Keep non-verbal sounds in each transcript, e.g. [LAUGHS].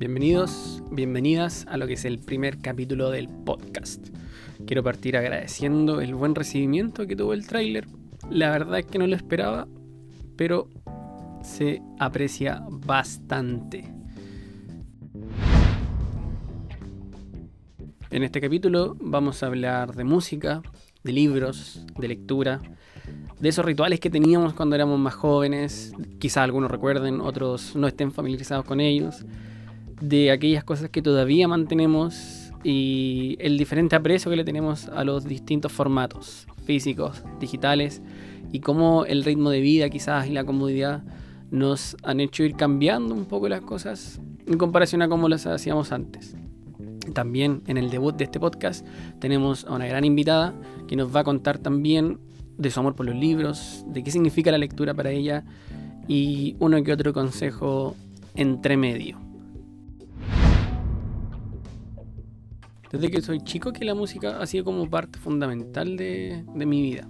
Bienvenidos, bienvenidas a lo que es el primer capítulo del podcast. Quiero partir agradeciendo el buen recibimiento que tuvo el tráiler. La verdad es que no lo esperaba, pero se aprecia bastante. En este capítulo vamos a hablar de música, de libros, de lectura, de esos rituales que teníamos cuando éramos más jóvenes, quizá algunos recuerden, otros no estén familiarizados con ellos, de aquellas cosas que todavía mantenemos y el diferente aprecio que le tenemos a los distintos formatos físicos, digitales y cómo el ritmo de vida quizás y la comodidad nos han hecho ir cambiando un poco las cosas en comparación a cómo las hacíamos antes. También en el debut de este podcast tenemos a una gran invitada que nos va a contar también de su amor por los libros, de qué significa la lectura para ella y uno que otro consejo entre medio. Desde que soy chico que la música ha sido como parte fundamental de, mi vida.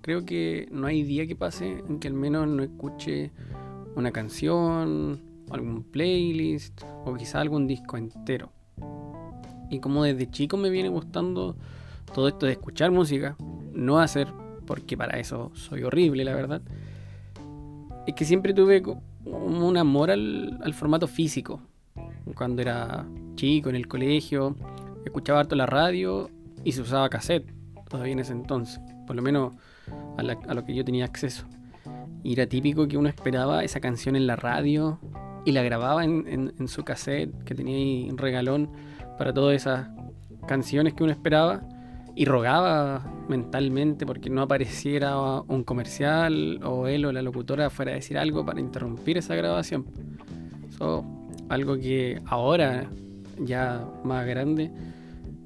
Creo que no hay día que pase en que al menos no escuche una canción, algún playlist o quizá algún disco entero. Y como desde chico me viene gustando todo esto de escuchar música, no hacer porque para eso soy horrible, la verdad, es que siempre tuve un amor al, formato físico. Cuando era chico, en el colegio, escuchaba harto la radio y se usaba cassette, todavía en ese entonces, por lo menos a, lo que yo tenía acceso. Y era típico que uno esperaba esa canción en la radio y la grababa en, en su cassette que tenía ahí un regalón para todas esas canciones que uno esperaba y rogaba mentalmente porque no apareciera un comercial o él o la locutora fuera a decir algo para interrumpir esa grabación. Eso, algo que ahora, ya más grande,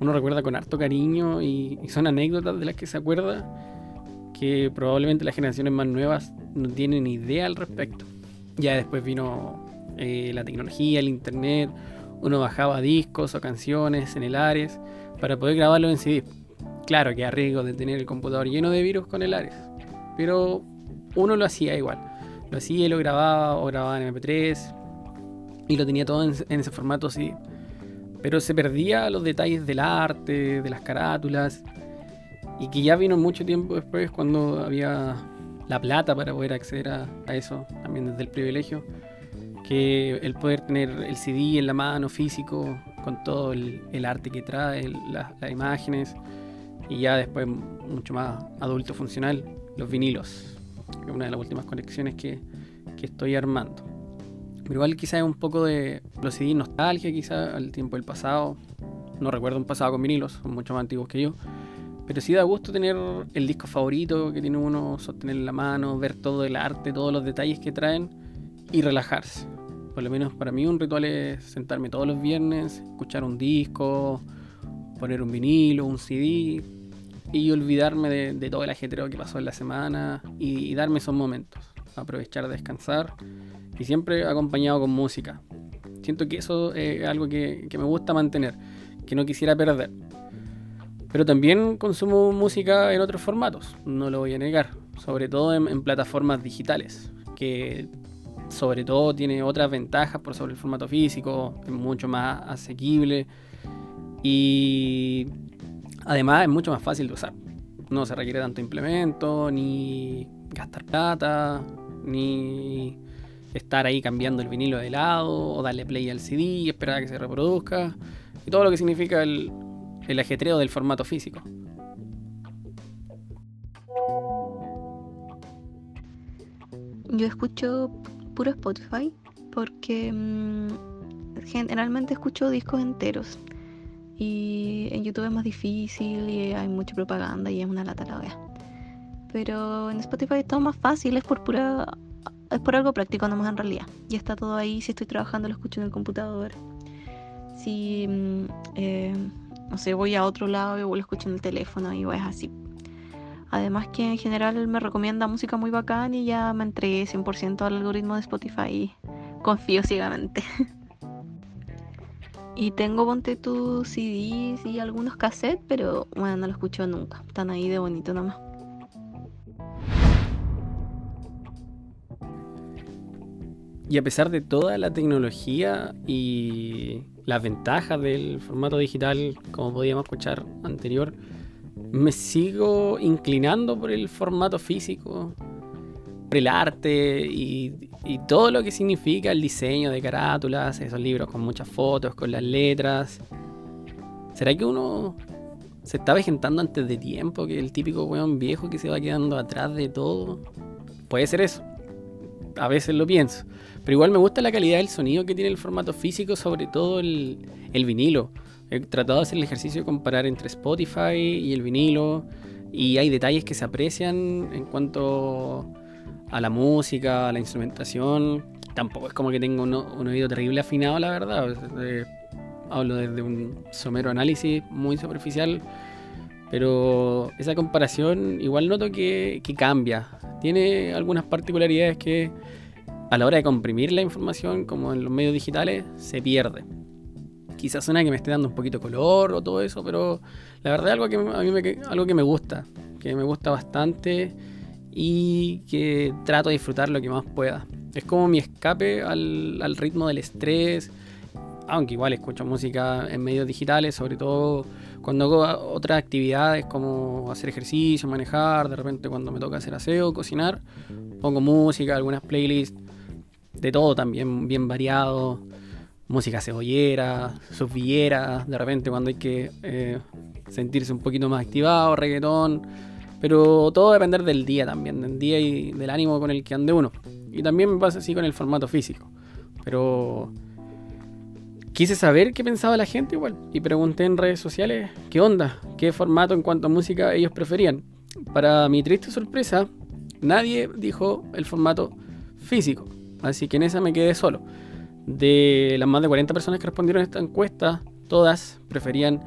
uno recuerda con harto cariño y, son anécdotas de las que se acuerda que probablemente las generaciones más nuevas no tienen idea al respecto. Ya después vino eh, la tecnología, el internet, uno bajaba discos o canciones en el Ares para poder grabarlo en CD Claro que a riesgo de tener el computador lleno de virus con el Ares, pero uno lo hacía igual. Lo hacía y lo grababa o grababa en MP3 y lo tenía todo en, ese formato así. Pero se perdía los detalles del arte, de las carátulas y que ya vino mucho tiempo después cuando había la plata para poder acceder a, eso, también desde el privilegio, que el poder tener el CD en la mano físico con todo el, arte que trae, las imágenes y ya después mucho más adulto funcional, los vinilos, que es una de las últimas conexiones que, que estoy armando. Igual quizá es un poco de los CD nostalgia quizá al tiempo del pasado. No recuerdo un pasado con vinilos, son mucho más antiguos que yo. Pero sí da gusto tener el disco favorito que tiene uno, sostener en la mano, ver todo el arte, todos los detalles que traen y relajarse. Por lo menos para mí un ritual es sentarme todos los viernes, escuchar un disco, poner un vinilo, un CD, y olvidarme de, todo el ajetreo que pasó en la semana y, darme esos momentos, aprovechar de descansar y siempre acompañado con música. Siento que eso es algo que, me gusta mantener, que no quisiera perder. Pero también consumo música en otros formatos, no lo voy a negar, sobre todo en, en plataformas digitales, que sobre todo tiene otras ventajas por sobre el formato físico, es mucho más asequible y Además es mucho más fácil de usar. No se requiere tanto implemento, ni gastar plata, ni estar ahí cambiando el vinilo de lado, o darle play al CD y esperar a que se reproduzca. Y todo lo que significa el, el ajetreo del formato físico. Yo escucho puro Spotify porque mm, generalmente escucho discos enteros. Y en YouTube es más difícil y hay mucha propaganda y es una lata la vea. Pero en Spotify es todo más fácil, es por pura. Es por algo práctico nomás en realidad. Y está todo ahí, si estoy trabajando lo escucho en el computador. Si, mm, eh, no sé, voy a otro lado y lo escucho en el teléfono y es así. Además que en general me recomienda música muy bacán y ya me entregué 100% al algoritmo de Spotify y confío ciegamente. [LAUGHS] Y tengo, ponte tus CDs y algunos cassettes, pero bueno, no lo escucho nunca. Están ahí de bonito nomás. Y a pesar de toda la tecnología y las ventajas del formato digital, como podíamos escuchar anterior, me sigo inclinando por el formato físico, por el arte y, y, todo lo que significa el diseño de carátulas, esos libros con muchas fotos, con las letras. ¿Será que uno se está vejentando antes de tiempo, que el típico weón viejo que se va quedando atrás de todo? Puede ser eso. A veces lo pienso. Pero igual me gusta la calidad del sonido que tiene el formato físico, sobre todo el, el vinilo. He tratado de hacer el ejercicio de comparar entre Spotify y el vinilo. Y hay detalles que se aprecian en cuanto a la música, a la instrumentación. Tampoco es como que tengo un, un oído terrible afinado, la verdad. Eh, hablo desde un somero análisis muy superficial. Pero esa comparación igual noto que, cambia. Tiene algunas particularidades que a la hora de comprimir la información, como en los medios digitales, se pierde. Quizás suena que me esté dando un poquito de color o todo eso, pero la verdad es algo que a mí me, algo que me gusta, que me gusta bastante y que trato de disfrutar lo que más pueda. Es como mi escape al, al ritmo del estrés, aunque igual escucho música en medios digitales, sobre todo cuando hago otras actividades como hacer ejercicio, manejar, de repente cuando me toca hacer aseo, cocinar, pongo música, algunas playlists de todo también, bien variado. Música cebollera, subvillera, de repente cuando hay que eh, sentirse un poquito más activado, reggaetón. Pero todo depender del día también, del día y del ánimo con el que ande uno. Y también me pasa así con el formato físico. Pero quise saber qué pensaba la gente igual. Y pregunté en redes sociales qué onda, qué formato en cuanto a música ellos preferían. Para mi triste sorpresa, nadie dijo el formato físico. Así que en esa me quedé solo. De las más de 40 personas que respondieron a esta encuesta, todas preferían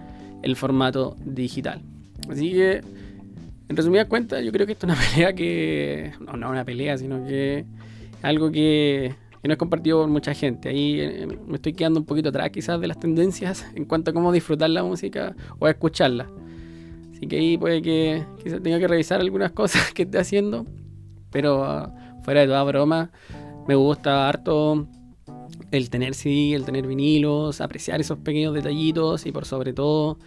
el formato digital. Así que, en resumidas cuentas, yo creo que esto es una [LAUGHS] pelea que. No, no una pelea, sino que algo que, que no es compartido por mucha gente. Ahí eh, me estoy quedando un poquito atrás, quizás, de las tendencias [LAUGHS] en cuanto a cómo disfrutar la música o escucharla. Así que ahí puede que quizás tenga que revisar algunas [LAUGHS] cosas que esté haciendo. Pero ah, fuera de toda broma, me gusta harto el tener CD, el tener vinilos, apreciar esos pequeños detallitos y por sobre todo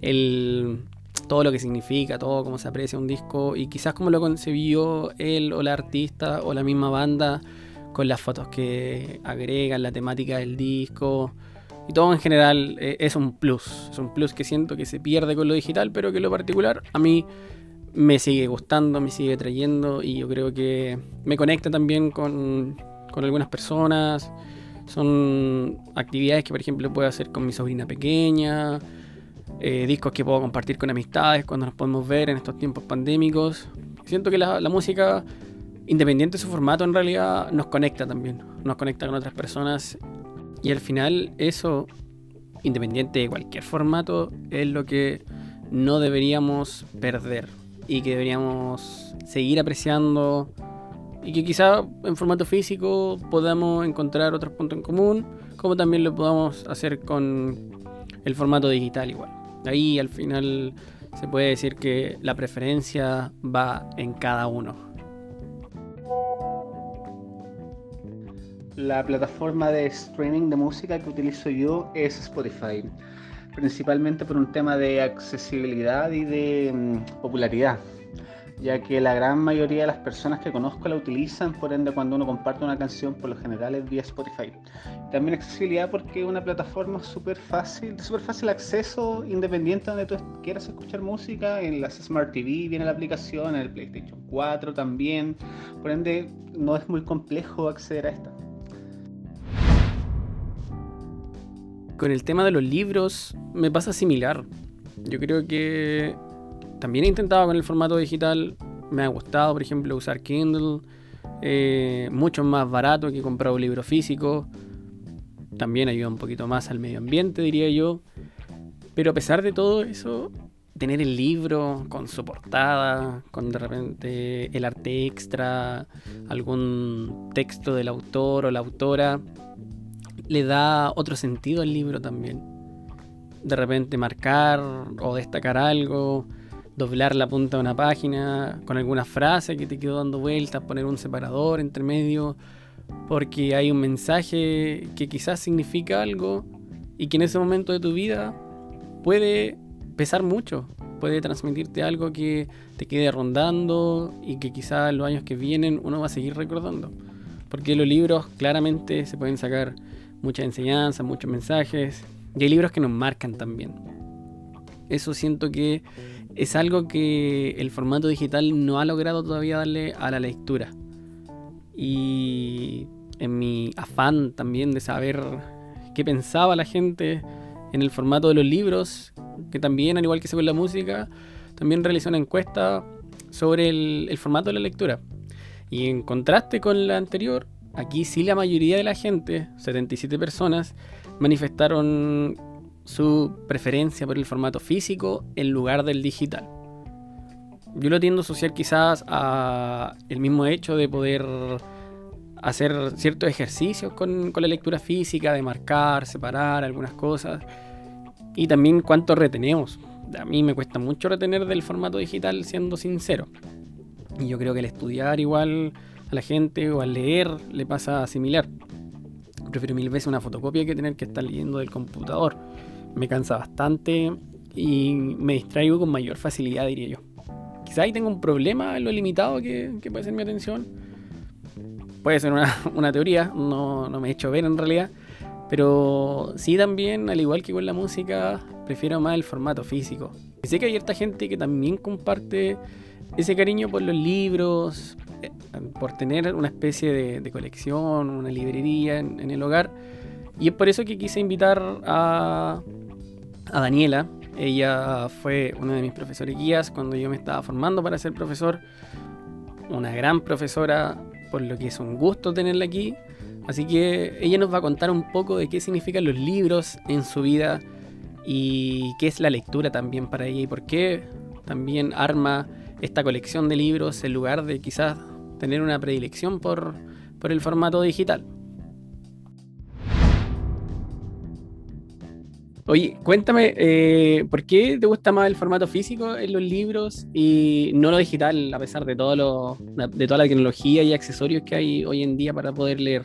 el todo lo que significa, todo cómo se aprecia un disco y quizás cómo lo concibió él o la artista o la misma banda con las fotos que agregan, la temática del disco y todo en general eh, es un plus, es un plus que siento que se pierde con lo digital, pero que lo particular a mí me sigue gustando, me sigue trayendo y yo creo que me conecta también con, con algunas personas. Son actividades que, por ejemplo, puedo hacer con mi sobrina pequeña, eh, discos que puedo compartir con amistades cuando nos podemos ver en estos tiempos pandémicos. Siento que la, la música, independiente de su formato, en realidad nos conecta también, nos conecta con otras personas y al final eso, independiente de cualquier formato, es lo que no deberíamos perder y que deberíamos seguir apreciando y que quizá en formato físico podamos encontrar otros puntos en común, como también lo podamos hacer con el formato digital igual. Ahí al final se puede decir que la preferencia va en cada uno. La plataforma de streaming de música que utilizo yo es Spotify, principalmente por un tema de accesibilidad y de mm, popularidad ya que la gran mayoría de las personas que conozco la utilizan, por ende cuando uno comparte una canción por lo general es vía Spotify. También accesibilidad porque es una plataforma súper fácil, de súper fácil acceso, independiente donde tú quieras escuchar música, en las Smart TV viene la aplicación, en el PlayStation 4 también, por ende no es muy complejo acceder a esta. Con el tema de los libros me pasa similar. Yo creo que también he intentado con el formato digital. Me ha gustado, por ejemplo, usar Kindle. Eh, mucho más barato que comprar un libro físico. También ayuda un poquito más al medio ambiente, diría yo. Pero a pesar de todo eso, tener el libro con su portada, con de repente el arte extra, algún texto del autor o la autora, le da otro sentido al libro también. De repente marcar o destacar algo, doblar la punta de una página con alguna frase que te quedó dando vueltas, poner un separador entre medio, porque hay un mensaje que quizás significa algo y que en ese momento de tu vida puede pesar mucho, puede transmitirte algo que te quede rondando y que quizás los años que vienen uno va a seguir recordando. Porque los libros claramente se pueden sacar mucha enseñanza, muchos mensajes y hay libros que nos marcan también. Eso siento que es algo que el formato digital no ha logrado todavía darle a la lectura. Y en mi afán también de saber qué pensaba la gente en el formato de los libros, que también, al igual que se con la música, también realicé una encuesta sobre el, formato de la lectura. Y en contraste con la anterior, aquí sí la mayoría de la gente, 77 personas, manifestaron su preferencia por el formato físico en lugar del digital. Yo lo tiendo a asociar quizás a el mismo hecho de poder hacer ciertos ejercicios con, la lectura física, de marcar, separar algunas cosas. Y también cuánto retenemos. A mí me cuesta mucho retener del formato digital, siendo sincero. Y yo creo que el estudiar igual a la gente o al leer le pasa similar. Prefiero mil veces una fotocopia que tener que estar leyendo del computador. Me cansa bastante y me distraigo con mayor facilidad, diría yo. Quizá ahí tengo un problema en lo limitado que, que puede ser mi atención puede ser una, [LAUGHS] teoría, no, me he hecho ver en realidad. Pero sí también, al igual que con la música, prefiero más el formato físico. Sé que hay cierta gente que también comparte ese cariño por los libros, por tener una especie de, colección, una librería en, el hogar. Y es por eso que quise invitar a, a Daniela. Ella fue una de mis profesores guías cuando yo me estaba formando para ser profesor. Una gran profesora, por lo que es un gusto tenerla aquí. Así que ella nos va a contar un poco de qué significan los libros en su vida y qué es la lectura también para ella y por qué también arma esta colección de libros en lugar de quizás tener una predilección por, por el formato digital. Oye, cuéntame, eh, ¿por qué te gusta más el formato físico en los libros y no lo digital, a pesar de, todo lo, de toda la tecnología y accesorios que hay hoy en día para poder leer?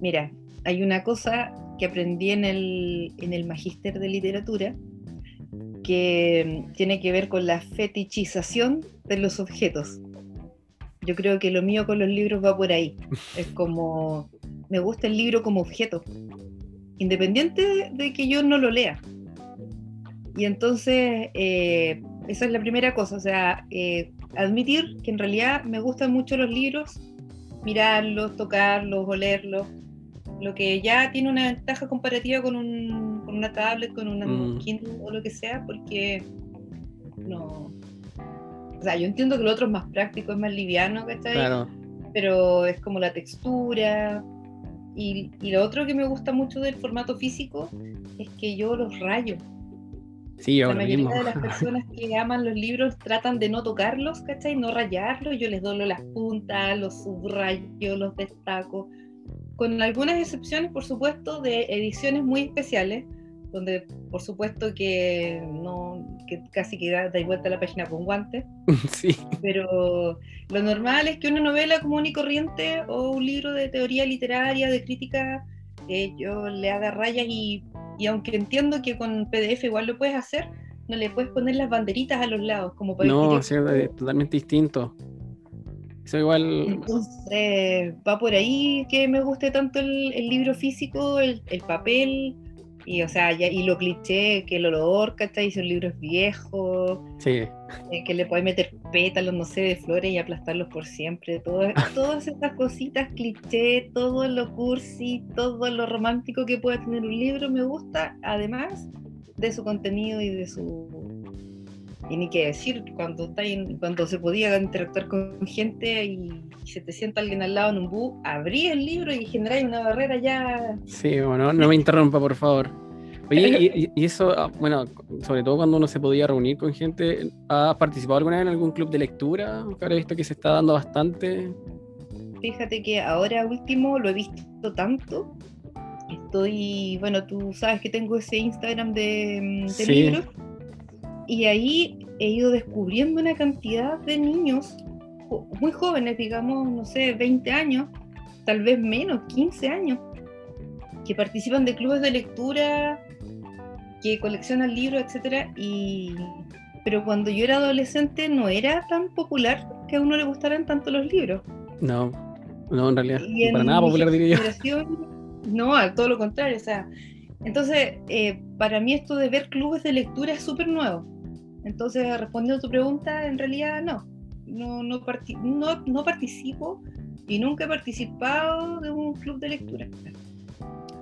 Mira, hay una cosa que aprendí en el, en el magíster de literatura que tiene que ver con la fetichización de los objetos. Yo creo que lo mío con los libros va por ahí. [LAUGHS] Es como, me gusta el libro como objeto independiente de que yo no lo lea. Y entonces, eh, esa es la primera cosa, o sea, eh, admitir que en realidad me gustan mucho los libros, mirarlos, tocarlos, olerlos, lo que ya tiene una ventaja comparativa con, un, con una tablet, con una mm. Kindle o lo que sea, porque no... O sea, yo entiendo que lo otro es más práctico, es más liviano, ¿cachai? Claro. Pero es como la textura, y, lo otro que me gusta mucho del formato físico es que yo los rayo. Sí, la mayoría de las personas que [LAUGHS] aman los libros tratan de no tocarlos, ¿cachai? No rayarlos. Yo les doblo las puntas, los subrayo, los destaco. Con algunas excepciones, por supuesto, de ediciones muy especiales, donde por supuesto que no que casi que da, vuelta la página con guantes. [LAUGHS] Sí. Pero lo normal es que una novela común y corriente o un libro de teoría literaria, de crítica, eh, yo le haga rayas y, y, aunque entiendo que con PDF igual lo puedes hacer, no le puedes poner las banderitas a los lados como para No, es totalmente distinto. Eso igual. Entonces, va por ahí que me guste tanto el, el libro físico, el, el papel y, o sea, y lo cliché, que el olor, ¿cachai? Si un libro es viejo, sí. Eh, que le puedes meter pétalos, no sé, de flores y aplastarlos por siempre. Todo, [LAUGHS] todas estas cositas cliché, todo lo cursi, todo lo romántico que puede tener un libro, me gusta, además de su contenido y de su y ni qué decir, cuando, está cuando se podía interactuar con gente y, se te sienta alguien al lado en un bus, abrí el libro y generáis una barrera ya. Sí, bueno, no me interrumpa, por favor. Oye, y, eso, ah, bueno, sobre todo cuando uno se podía reunir con gente, ¿has participado alguna vez en algún club de lectura? Ahora he visto que se está dando bastante. Fíjate que ahora último lo he visto tanto. Estoy, bueno, tú sabes que tengo ese Instagram de, de libros y ahí he ido descubriendo una cantidad de niños muy jóvenes, digamos, no sé, 20 años, tal vez menos, 15 años, que participan de clubes de lectura, que coleccionan libros, etcétera, y pero cuando yo era adolescente no era tan popular que a uno le gustaran tanto los libros. No, no, en realidad, para nada popular diría yo. No, al todo lo contrario, o sea, entonces, eh, para mí esto de ver clubes de lectura es súper nuevo. Entonces, respondiendo a tu pregunta, en realidad no, no, no, no, no participo y nunca he participado de un club de lectura.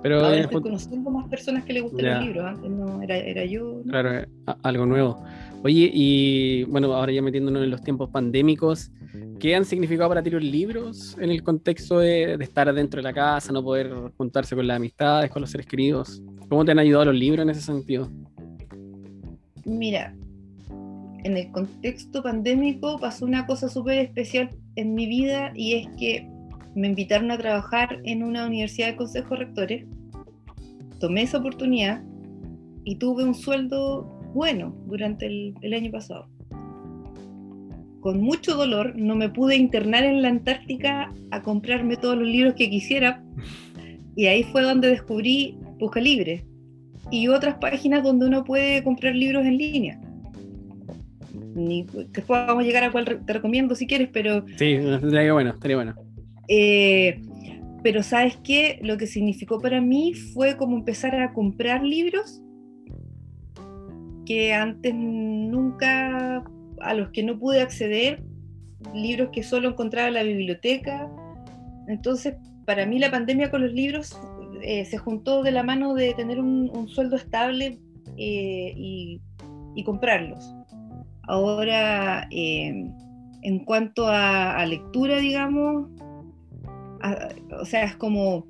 Pero Ahora estoy conociendo más personas que le gustan los libros, antes no era, era yo. Claro, eh, algo nuevo. Oye, y bueno, ahora ya metiéndonos en los tiempos pandémicos, ¿qué han significado para ti los libros en el contexto de, estar dentro de la casa, no poder juntarse con las amistades, con los seres queridos? ¿Cómo te han ayudado los libros en ese sentido? Mira, en el contexto pandémico pasó una cosa súper especial en mi vida y es que me invitaron a trabajar en una universidad de consejo rectores. Tomé esa oportunidad y tuve un sueldo bueno durante el, año pasado. Con mucho dolor no me pude internar en la Antártica a comprarme todos los libros que quisiera y ahí fue donde descubrí Busca Libre y otras páginas donde uno puede comprar libros en línea. Ni, después vamos a llegar a cuál te recomiendo si quieres, pero... Sí, estaría bueno, estaría bueno. Eh, pero sabes qué, lo que significó para mí fue como empezar a comprar libros que antes nunca, a los que no pude acceder, libros que solo encontraba en la biblioteca. Entonces, para mí la pandemia con los libros eh, se juntó de la mano de tener un, sueldo estable eh, y, comprarlos. Ahora, eh, en cuanto a, lectura, digamos, o sea, es como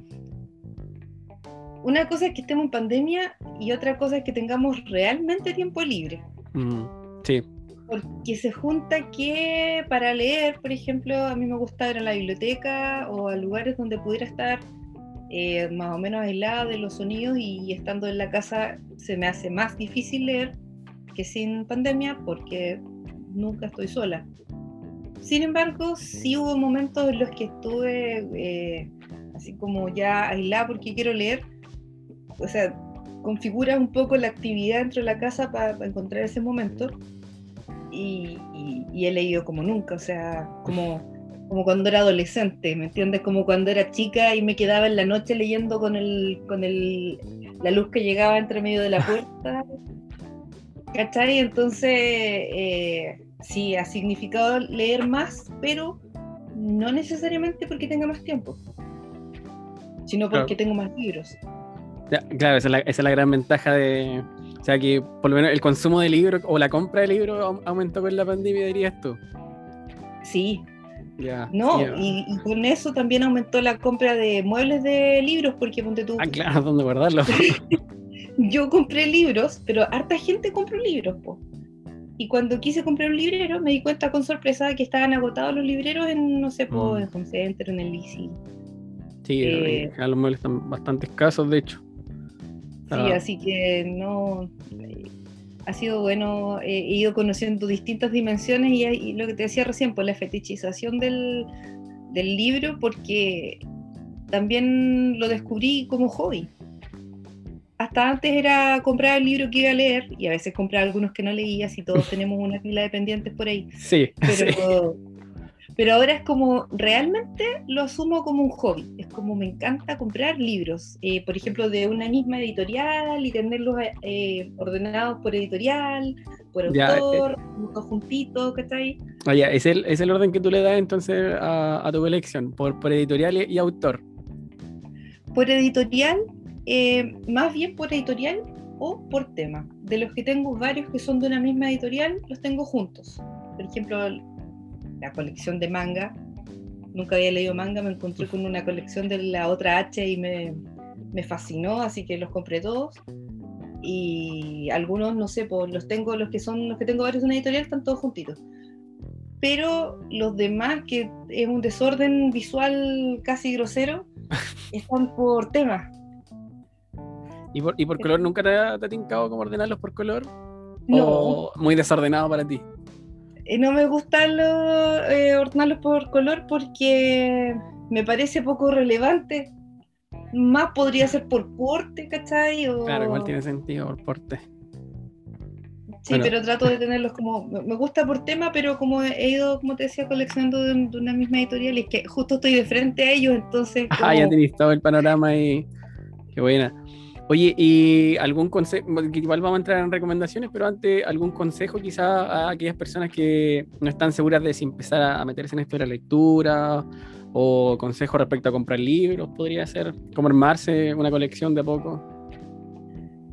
una cosa es que estemos en pandemia y otra cosa es que tengamos realmente tiempo libre. Mm, sí. Porque se junta que para leer, por ejemplo, a mí me gusta ir a la biblioteca o a lugares donde pudiera estar eh, más o menos aislada de los sonidos y estando en la casa se me hace más difícil leer que sin pandemia porque nunca estoy sola. Sin embargo, sí hubo momentos en los que estuve eh, así como ya aislada porque quiero leer o sea, configura un poco la actividad dentro de la casa para, encontrar ese momento. Y, he leído como nunca, o sea, como, como cuando era adolescente, ¿me entiendes? Como cuando era chica y me quedaba en la noche leyendo con, el, con el, la luz que llegaba entre medio de la puerta. [LAUGHS] ¿Cachai? Entonces, eh, sí, ha significado leer más, pero no necesariamente porque tenga más tiempo, sino porque tengo más libros claro, esa es, la, gran ventaja de. O sea, que por lo menos el consumo de libros o la compra de libros aumentó con la pandemia, dirías tú. Sí. no, y, con eso también aumentó la compra de muebles de libros, porque ponte tú. Ah, claro, ¿dónde guardarlos? [LAUGHS] Yo compré libros, pero harta gente compró libros, po. Y cuando quise comprar un librero, me di cuenta con sorpresa que estaban agotados los libreros en, no sé, po, mm. en Home Center, en el Lisi. Sí, eh, los muebles están bastante escasos, de hecho. Sí, ah. así que no. Ha sido bueno, he ido conociendo distintas dimensiones y, lo que te decía recién, pues la fetichización del, libro, porque también lo descubrí como hobby. Hasta antes era comprar el libro que iba a leer y a veces comprar algunos que no leía, si todos [LAUGHS] tenemos una fila de pendientes por ahí. Sí. Pero, pero ahora es como, realmente lo asumo como un hobby. Es como me encanta comprar libros, eh, por ejemplo, de una misma editorial y tenerlos eh, ordenados por editorial, por autor, eh, todos juntitos, ¿cachai? Ah, ¿es el, es el orden que tú le das entonces a, tu colección, por, por editorial y, autor. Por editorial, más bien por editorial o por tema. De los que tengo varios que son de una misma editorial, los tengo juntos. Por ejemplo, la colección de manga. Nunca había leído manga, me encontré con una colección de la otra H y me, me fascinó, así que los compré todos. Y algunos, no sé, pues los tengo, los que son, los que tengo varios en una editorial, están todos juntitos. Pero los demás, que es un desorden visual casi grosero, [LAUGHS] están por tema. ¿Y por, y por color nunca te ha, te tincado como ordenarlos por color? No. ¿O muy desordenado para ti? Eh, no me gustan los, eh, ordenarlos por color porque me parece poco relevante. Más podría ser por porte, ¿cachai? O... Claro, igual tiene sentido por porte. Sí, pero trato de tenerlos como. Me gusta por tema, pero como he ido, como te decía, coleccionando de, una misma editorial, y es que justo estoy de frente a ellos, entonces. [LAUGHS] Ah, ya tenéis todo el panorama y. Qué buena. Oye, ¿y algún consejo? Igual vamos a entrar en recomendaciones, pero antes, ¿algún consejo quizá a aquellas personas que no están seguras de si empezar a meterse en esto de la lectura? ¿O consejo respecto a comprar libros? ¿Podría ser? ¿Cómo armarse una colección de a poco?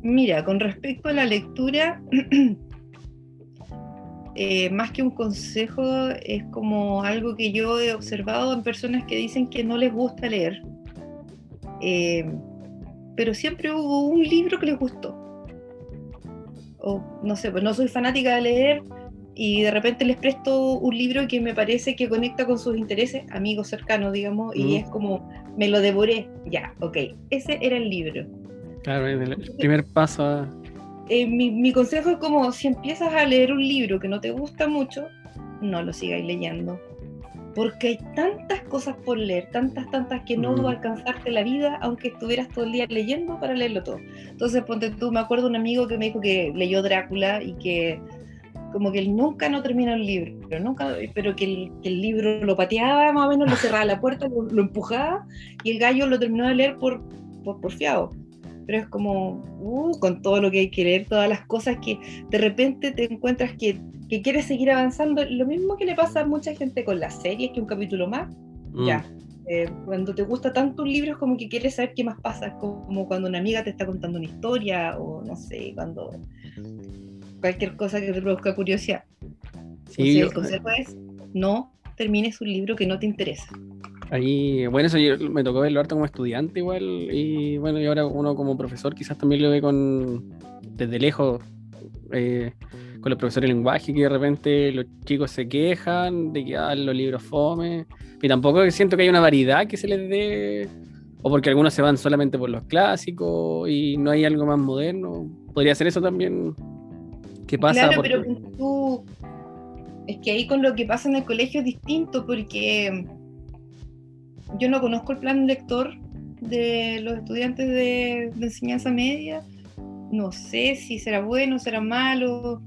Mira, con respecto a la lectura, [CLEARS THROAT] eh, más que un consejo, es como algo que yo he observado en personas que dicen que no les gusta leer. Eh, pero siempre hubo un libro que les gustó. O no sé, pues no soy fanática de leer y de repente les presto un libro que me parece que conecta con sus intereses, amigos cercanos, digamos, y es como, me lo devoré, ya, ok, ese era el libro. Claro, el primer paso a... Eh, mi, mi, consejo es como, si empiezas a leer un libro que no te gusta mucho, no lo sigáis leyendo porque hay tantas cosas por leer, tantas, tantas que no va a alcanzarte la vida, aunque estuvieras todo el día leyendo para leerlo todo. Entonces, ponte tú, me acuerdo un amigo que me dijo que leyó Drácula y que como que él nunca no termina el libro, nunca, pero que el, libro lo pateaba más o menos, lo cerraba la puerta, lo, empujaba y el gallo lo terminó de leer por, por porfiado pero es como, uh, con todo lo que hay que leer, todas las cosas que de repente te encuentras que, que quieres seguir avanzando. Lo mismo que le pasa a mucha gente con las series, que un capítulo más, mm. ya. Eh, cuando te gusta tanto un libro es como que quieres saber qué más pasa, como cuando una amiga te está contando una historia o no sé, cuando cualquier cosa que te produzca curiosidad. Sí, el consejo es no termines un libro que no te interesa. Ahí, bueno, eso me tocó verlo harto como estudiante igual, y bueno, y ahora uno como profesor quizás también lo ve con desde lejos, eh, con los profesores de lenguaje, que de repente los chicos se quejan de que ah, los libros fome, y tampoco siento que haya una variedad que se les dé, o porque algunos se van solamente por los clásicos y no hay algo más moderno, podría ser eso también. ¿Qué pasa? Claro, pero tú, es que ahí con lo que pasa en el colegio es distinto, porque yo no conozco el plan lector de los estudiantes de, enseñanza media. No sé si será bueno, será malo.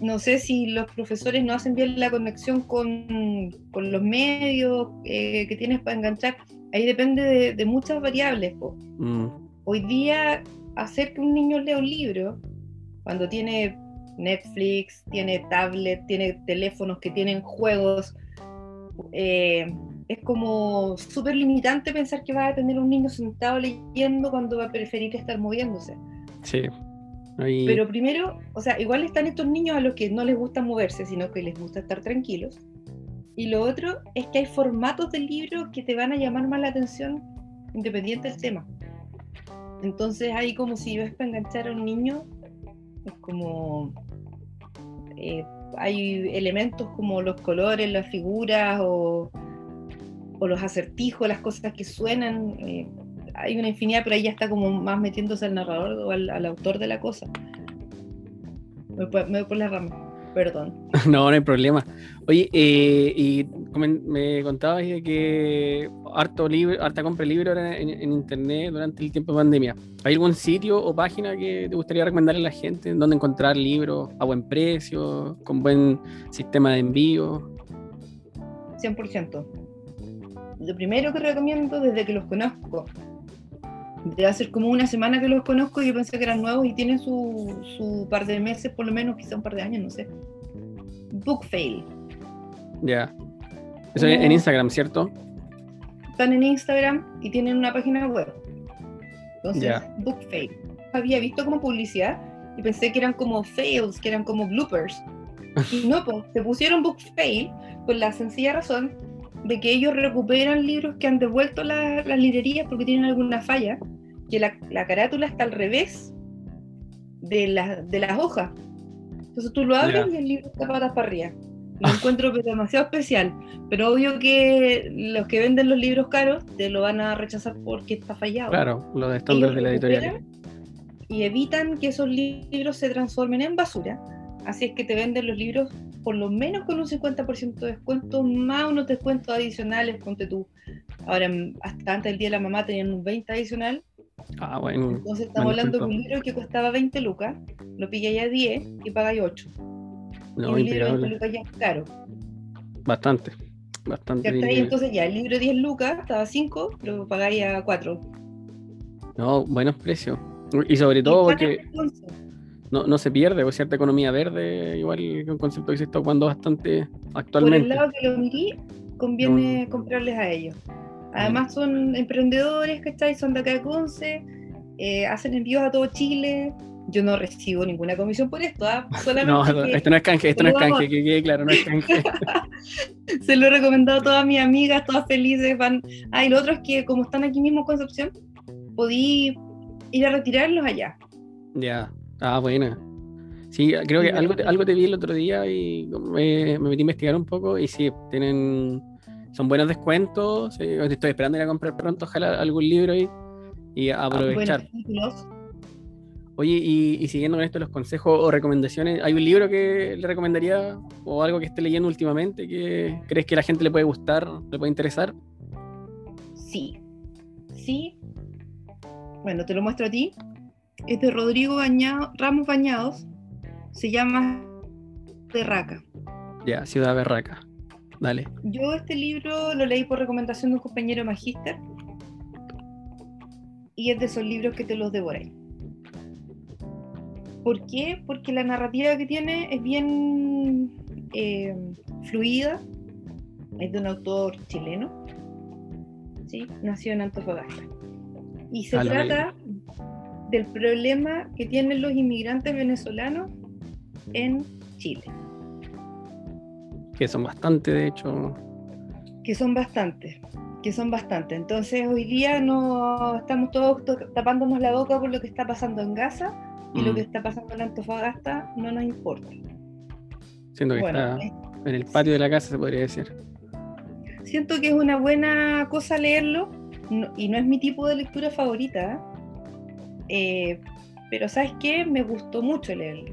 No sé si los profesores no hacen bien la conexión con, los medios eh, que tienes para enganchar. Ahí depende de, muchas variables. Mm. Hoy día, hacer que un niño lea un libro, cuando tiene Netflix, tiene tablet, tiene teléfonos que tienen juegos, eh, es como súper limitante pensar que va a tener un niño sentado leyendo cuando va a preferir estar moviéndose. Sí. Pero primero, o sea, igual están estos niños a los que no les gusta moverse, sino que les gusta estar tranquilos. Y lo otro es que hay formatos de libros que te van a llamar más la atención independiente del tema. Entonces hay como si ves para enganchar a un niño, es como... Eh, hay elementos como los colores, las figuras o o los acertijos, las cosas que suenan. Eh, hay una infinidad, pero ahí ya está como más metiéndose al narrador o al, autor de la cosa. Me, voy por la rama, perdón. [LAUGHS] No, no hay problema. Oye, eh, y me contabas que harto libro, harta compra de libros en, en, internet durante el tiempo de pandemia. ¿Hay algún sitio o página que te gustaría recomendarle a la gente donde encontrar libros a buen precio, con buen sistema de envío? 100% lo primero que recomiendo desde que los conozco, debe ser como una semana que los conozco y yo pensé que eran nuevos y tienen su, su par de meses, por lo menos, quizá un par de años, no sé. Book Fail. Ya. Eso en Instagram, ¿cierto? Están en Instagram y tienen una página web. Entonces, Book Fail. Había visto como publicidad y pensé que eran como fails, que eran como bloopers. Y no, pues, se pusieron Book Fail por la sencilla razón de que ellos recuperan libros que han devuelto las librerías porque tienen alguna falla, que la, la carátula está al revés de, de las hojas. Entonces tú lo abres y el libro está patas para arriba. Lo encuentro demasiado especial, pero obvio que los que venden los libros caros te lo van a rechazar porque está fallado. Claro, lo de estándares de la editorial. Y evitan que esos libros se transformen en basura. Así es que te venden los libros por lo menos con un 50% de descuento, más unos descuentos adicionales, ponte tú. Ahora, hasta antes del Día de la Mamá tenían un 20 adicional. Ah, bueno. Entonces estamos hablando de un libro que costaba 20 lucas, lo pilláis a 10 y pagáis 8. No, y un libro de 20 impecable. lucas ya es caro. Bastante. Bastante. Entonces ya, el libro de 10 lucas estaba a 5, lo pagáis a 4. No, buenos precios. Y sobre todo porque Entonces, no, no se pierde, o cierta economía verde, igual que un concepto que se está ocupando bastante por el actualmente. lado que lo mirí, conviene comprarles a ellos. Además son emprendedores, ¿cachai? Son de acá de Conce, eh, hacen envíos a todo Chile. Yo no recibo ninguna comisión por esto, ¿ah? [LAUGHS] solamente No, que esto no es canje, esto no es canje, que quede claro, no es canje. [LAUGHS] [LAUGHS] se lo he recomendado a todas mis amigas, todas felices, van. Ah, y lo otro es que como están aquí mismo en Concepción, podí ir a retirarlos allá. ya, ah, buena. Sí, creo que algo algo te vi el otro día y me, me metí a investigar un poco y sí, tienen, son buenos descuentos. sí, estoy esperando ir a comprar pronto, ojalá algún libro ahí y Ah, aprovechar. Oye, y, y siguiendo con esto, los consejos o recomendaciones, ¿hay un libro que le recomendaría o algo que esté leyendo últimamente que crees que a la gente le puede gustar, le puede interesar? Sí. Sí. Bueno, te lo muestro a ti. Es de Rodrigo Bañado- Ramos Bañados. Se llama Terraca. Ya, Ciudad Berraca. Dale. Yo este libro lo leí por recomendación de un compañero magíster. Y es de esos libros que te los devoráis. ¿Por qué? Porque la narrativa que tiene es bien eh, fluida. Es de un autor chileno. ¿sí? Nació en Antofagasta. Y se Ah, trata del problema que tienen los inmigrantes venezolanos en Chile. Que son bastante, de hecho. que son bastantes, que son bastantes. Entonces hoy día no estamos todos to- tapándonos la boca por lo que está pasando en Gaza y lo mm, que está pasando en Antofagasta no nos importa. siento que Bueno, está eh, en el patio de la casa, se podría decir. siento que es una buena cosa leerlo no- y no es mi tipo de lectura favorita, eh, pero ¿sabes qué? Me gustó mucho leerlo.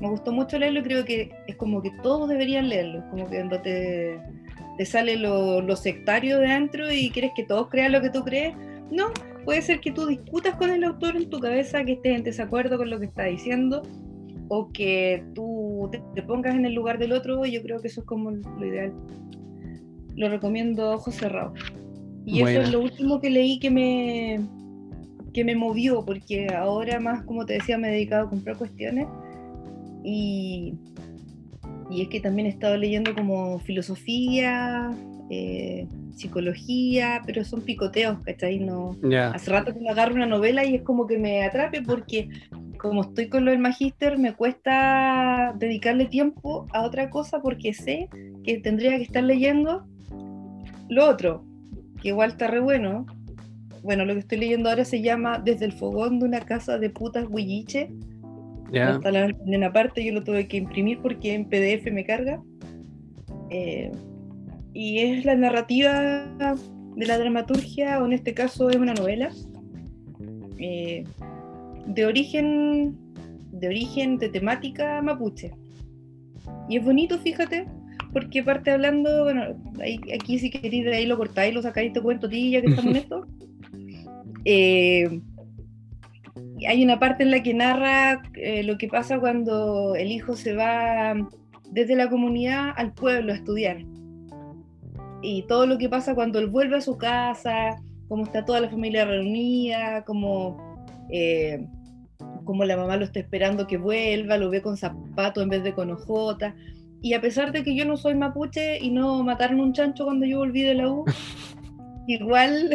Me gustó mucho leerlo y creo que es como que todos deberían leerlo, como que cuando te, te sale lo, lo sectario de y quieres que todos crean lo que tú crees. No, puede ser que tú discutas con el autor en tu cabeza, que estés en desacuerdo con lo que está diciendo, o que tú te, te pongas en el lugar del otro, y yo creo que eso es como lo ideal. Lo recomiendo a ojos cerrados. Y eso es lo último que leí que me, que me movió, porque ahora más, como te decía, me he dedicado a comprar cuestiones. Y, y es que también he estado leyendo como filosofía, eh, psicología, pero son picoteos, ¿cachai? No, Hace rato que me agarro una novela y es como que me atrape porque como estoy con lo del magíster me cuesta dedicarle tiempo a otra cosa porque sé que tendría que estar leyendo lo otro, que igual está re bueno. Bueno, lo que estoy leyendo ahora se llama Desde el fogón de una casa de putas huilliche. ya. Está la en aparte, yo lo tuve que imprimir porque en PDF me carga. Eh, y es la narrativa de la dramaturgia, o en este caso es una novela, eh, de origen, de origen, de temática mapuche. Y es bonito, fíjate, porque parte hablando, bueno, ahí- aquí si queréis de ahí lo cortáis, lo sacáis, te cuento a ti, ya que estamos en [LAUGHS] esto. Eh, hay una parte en la que narra eh, lo que pasa cuando el hijo se va desde la comunidad al pueblo a estudiar. Y todo lo que pasa cuando él vuelve a su casa, cómo está toda la familia reunida, cómo, eh, cómo la mamá lo está esperando que vuelva, lo ve con zapatos en vez de con ojotas. Y a pesar de que yo no soy mapuche y no mataron un chancho cuando yo volví de la U, [LAUGHS] igual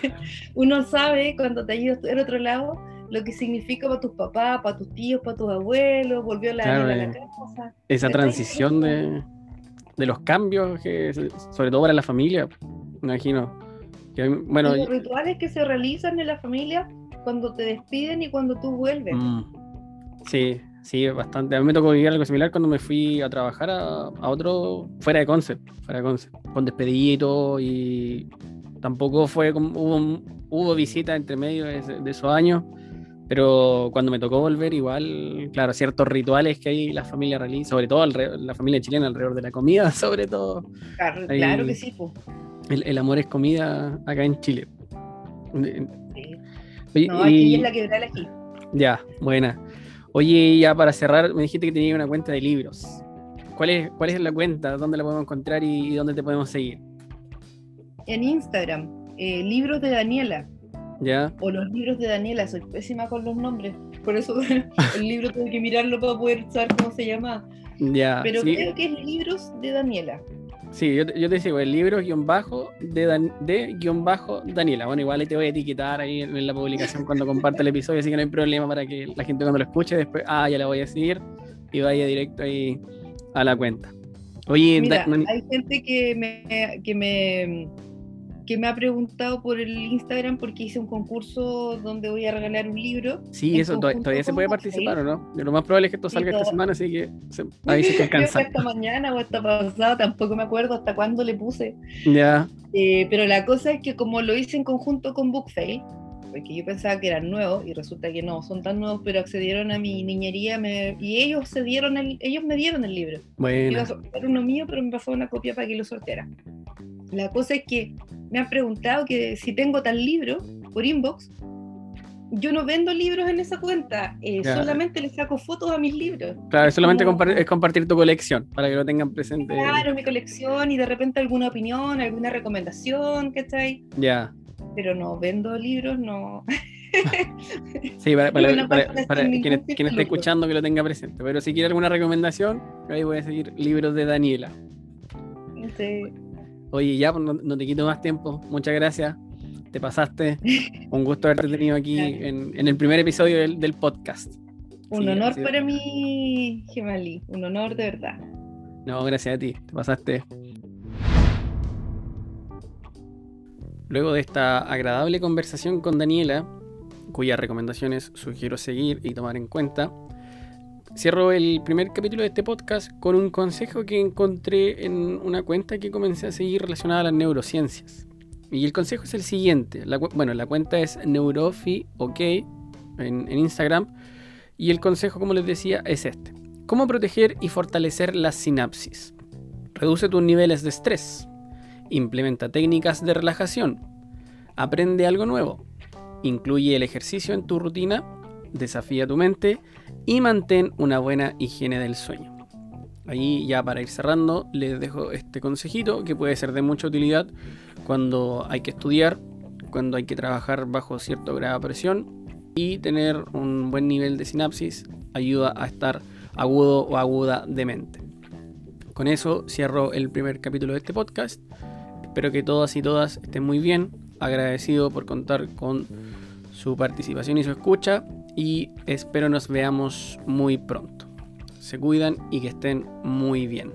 [LAUGHS] uno sabe cuando te has ido a estudiar a otro lado lo que significa para tus papás, para tus tíos, para tus abuelos, volvió la Claro, nena a la eh. casa. Esa transición de, de los cambios, que sobre todo para la familia, me imagino. Que, bueno, y los rituales que se realizan en la familia cuando te despiden y cuando tú vuelves. Mm, Sí, sí, bastante. A mí me tocó vivir algo similar cuando me fui a trabajar a, a otro, fuera de Concept, fuera de Concept, con despedida y todo, y tampoco fue como, hubo, hubo visitas entre medio de, esos años, Pero cuando me tocó volver, igual, claro, ciertos rituales que hay la familia realiza, sobre todo la familia chilena alrededor de la comida, [LAUGHS] sobre todo. Claro, claro que sí. El, amor es comida acá en Chile. Sí. no, aquí es la que aquí. Ya, buena. Oye, ya para cerrar, me dijiste que tenía una cuenta de libros. ¿Cuál es, cuál es la cuenta? ¿Dónde la podemos encontrar y, dónde te podemos seguir? En Instagram, eh, libros de Daniela. ¿Ya? O los libros de Daniela, soy pésima con los nombres. Por eso [LAUGHS] el libro tengo que mirarlo para poder saber cómo se llama. Ya. Pero creo que es libros de Daniela. Sí, yo, yo te digo, el libro guion bajo de, de guion bajo Daniela. Bueno, igual te voy a etiquetar ahí en, la publicación cuando comparte el episodio, así que no hay problema para que la gente cuando lo escuche después, ah, ya la voy a seguir y vaya directo ahí a la cuenta. Oye, hay gente que me, que me que me ha preguntado por el Instagram porque hice un concurso donde voy a regalar un libro. Sí, eso todavía, se puede participar, ¿o no? Lo más probable es que esto salga esta semana, así que [LAUGHS] ahí se alcanza. Esta mañana o esta pasada, tampoco me acuerdo hasta cuándo le puse. Ya. Eh, pero la cosa es que como lo hice en conjunto con Bookfail, porque yo pensaba que eran nuevos y resulta que no, son tan nuevos, pero accedieron a mi niñería y ellos se dieron el, ellos me dieron el libro. Bueno. Iba a sortear uno mío, pero me pasó una copia para que lo sorteara. La cosa es que me han preguntado que si tengo tal libro por inbox, yo no vendo libros en esa cuenta, eh, solamente le saco fotos a mis libros. Claro, solamente es compartir tu colección para que lo tengan presente. Claro, mi colección y de repente alguna opinión, alguna recomendación, ¿cachai? Ya. Pero no vendo libros, no. [LAUGHS] sí, para, quien, esté escuchando que lo tenga presente. Pero si quiere alguna recomendación, ahí voy a seguir libros de Daniela. Sí. Oye, ya, pues, no, te quito más tiempo. Muchas gracias. Te pasaste. Un gusto haberte tenido aquí en, el primer episodio del, podcast. Un honor para mí, Gemali. Un honor de verdad. No, gracias a ti. Te pasaste. Luego de esta agradable conversación con Daniela, cuyas recomendaciones sugiero seguir y tomar en cuenta, Cierro el primer capítulo de este podcast con un consejo que encontré en una cuenta que comencé a seguir relacionada a las neurociencias. Y el consejo es el siguiente. bueno, la cuenta es Neurofi OK en, Instagram. Y el consejo, como les decía, es este. ¿Cómo proteger y fortalecer las sinapsis? Reduce tus niveles de estrés. Implementa técnicas de relajación. Aprende algo nuevo. Incluye el ejercicio en tu rutina. Desafía tu mente y mantén una buena higiene del sueño. Ahí ya para ir cerrando les dejo este consejito que puede ser de mucha utilidad cuando hay que estudiar, cuando hay que trabajar bajo cierto grado de presión y tener un buen nivel de sinapsis ayuda a estar agudo o aguda de mente. Con eso cierro el primer capítulo de este podcast. Espero que todas y todas estén muy bien. Agradecido por contar con su participación y su escucha y espero nos veamos muy pronto. Se cuidan y que estén muy bien.